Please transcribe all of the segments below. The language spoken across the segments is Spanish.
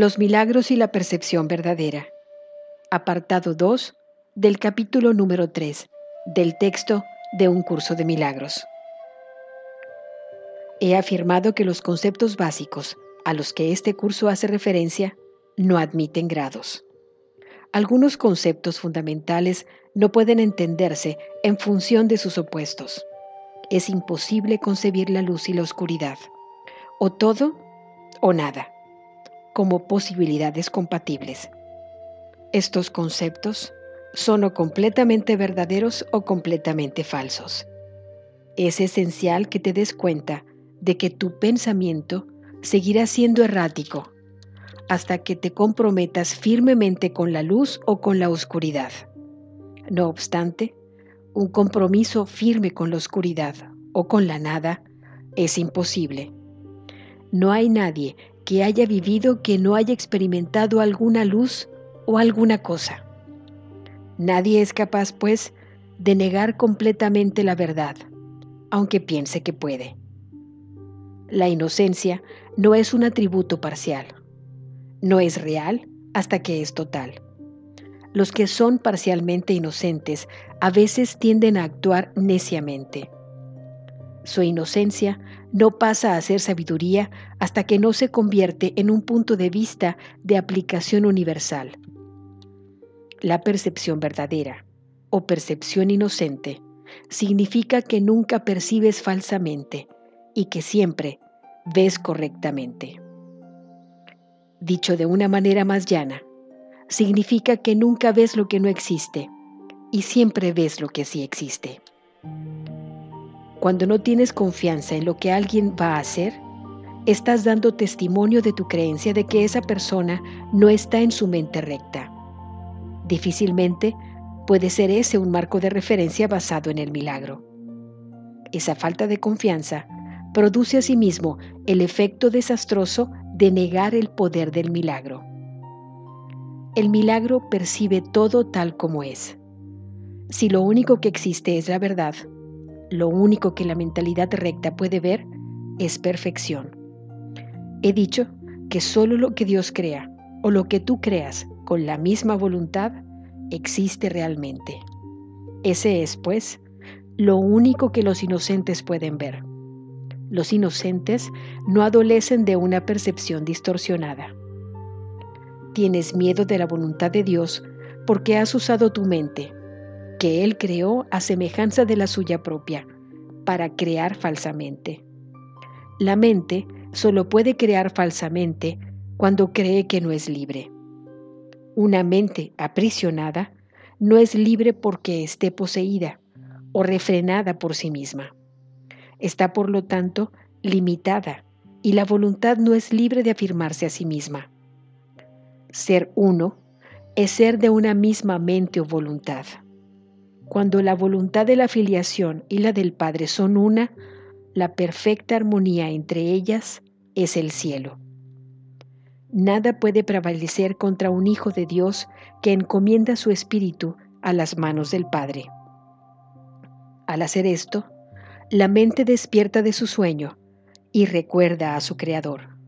Los milagros y la percepción verdadera. Apartado 2 del capítulo número 3 del texto de un curso de milagros. He afirmado que los conceptos básicos a los que este curso hace referencia no admiten grados. Algunos conceptos fundamentales no pueden entenderse en función de sus opuestos. Es imposible concebir la luz y la oscuridad, o todo o nada, como posibilidades compatibles. Estos conceptos son o completamente verdaderos o completamente falsos. Es esencial que te des cuenta de que tu pensamiento seguirá siendo errático hasta que te comprometas firmemente con la luz o con la oscuridad. No obstante, un compromiso firme con la oscuridad o con la nada es imposible. No hay nadie que haya vivido que no haya experimentado alguna luz o alguna cosa. Nadie es capaz, pues, de negar completamente la verdad, aunque piense que puede. La inocencia no es un atributo parcial. No es real hasta que es total. Los que son parcialmente inocentes a veces tienden a actuar neciamente. Su inocencia no pasa a ser sabiduría hasta que no se convierte en un punto de vista de aplicación universal la percepción verdadera o percepción inocente significa que nunca percibes falsamente y que siempre ves correctamente. Dicho de una manera más llana, significa que nunca ves lo que no existe y siempre ves lo que sí existe. Cuando no tienes confianza en lo que alguien va a hacer, estás dando testimonio de tu creencia de que esa persona no está en su mente recta Difícilmente puede ser ese un marco de referencia basado en el milagro. Esa falta de confianza produce asimismo el efecto desastroso de negar el poder del milagro. El milagro percibe todo tal como es. Si lo único que existe es la verdad, lo único que la mentalidad recta puede ver es perfección. He dicho que solo lo que Dios crea o lo que tú creas con la misma voluntad existe realmente. Ese es, pues, lo único que los inocentes pueden ver. Los inocentes no adolecen de una percepción distorsionada. Tienes miedo de la voluntad de Dios porque has usado tu mente, que Él creó a semejanza de la suya propia, para crear falsamente. La mente solo puede crear falsamente cuando cree que no es libre. Una mente aprisionada no es libre porque esté poseída o refrenada por sí misma. Está por lo tanto limitada y la voluntad no es libre de afirmarse a sí misma. Ser uno es ser de una misma mente o voluntad. Cuando la voluntad de la filiación y la del Padre son una, la perfecta armonía entre ellas es el cielo. Nada puede prevalecer contra un Hijo de Dios que encomienda su espíritu a las manos del Padre. Al hacer esto, la mente despierta de su sueño y recuerda a su Creador.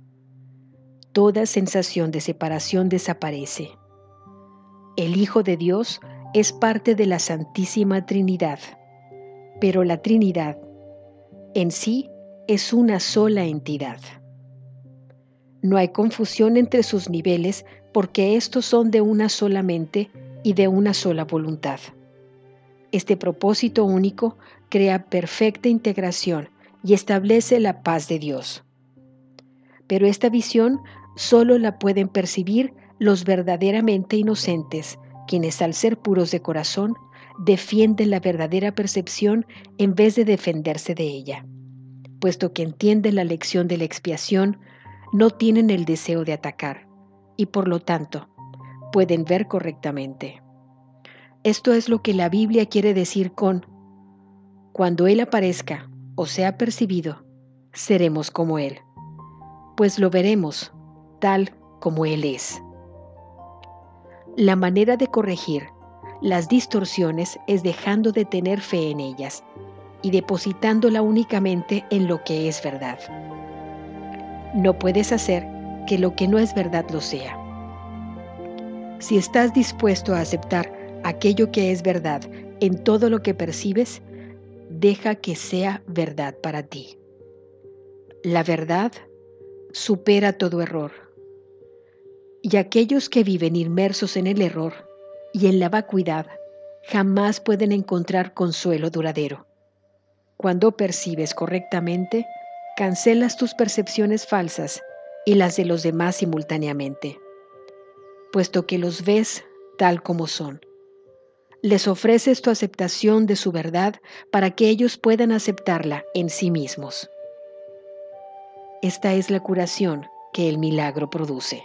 Toda sensación de separación desaparece. El Hijo de Dios es parte de la Santísima Trinidad, pero la Trinidad en sí es una sola entidad. No hay confusión entre sus niveles porque estos son de una sola mente y de una sola voluntad. Este propósito único crea perfecta integración y establece la paz de Dios. Pero esta visión solo la pueden percibir los verdaderamente inocentes, quienes al ser puros de corazón defienden la verdadera percepción en vez de defenderse de ella, puesto que entienden la lección de la expiación no tienen el deseo de atacar y por lo tanto pueden ver correctamente. Esto es lo que la Biblia quiere decir con, cuando Él aparezca o sea percibido, seremos como Él, pues lo veremos tal como Él es. La manera de corregir las distorsiones es dejando de tener fe en ellas y depositándola únicamente en lo que es verdad. No puedes hacer que lo que no es verdad lo sea. Si estás dispuesto a aceptar aquello que es verdad en todo lo que percibes, deja que sea verdad para ti. La verdad supera todo error. Y aquellos que viven inmersos en el error y en la vacuidad jamás pueden encontrar consuelo duradero. Cuando percibes correctamente, cancelas tus percepciones falsas y las de los demás simultáneamente, puesto que los ves tal como son. Les ofreces tu aceptación de su verdad para que ellos puedan aceptarla en sí mismos. Esta es la curación que el milagro produce.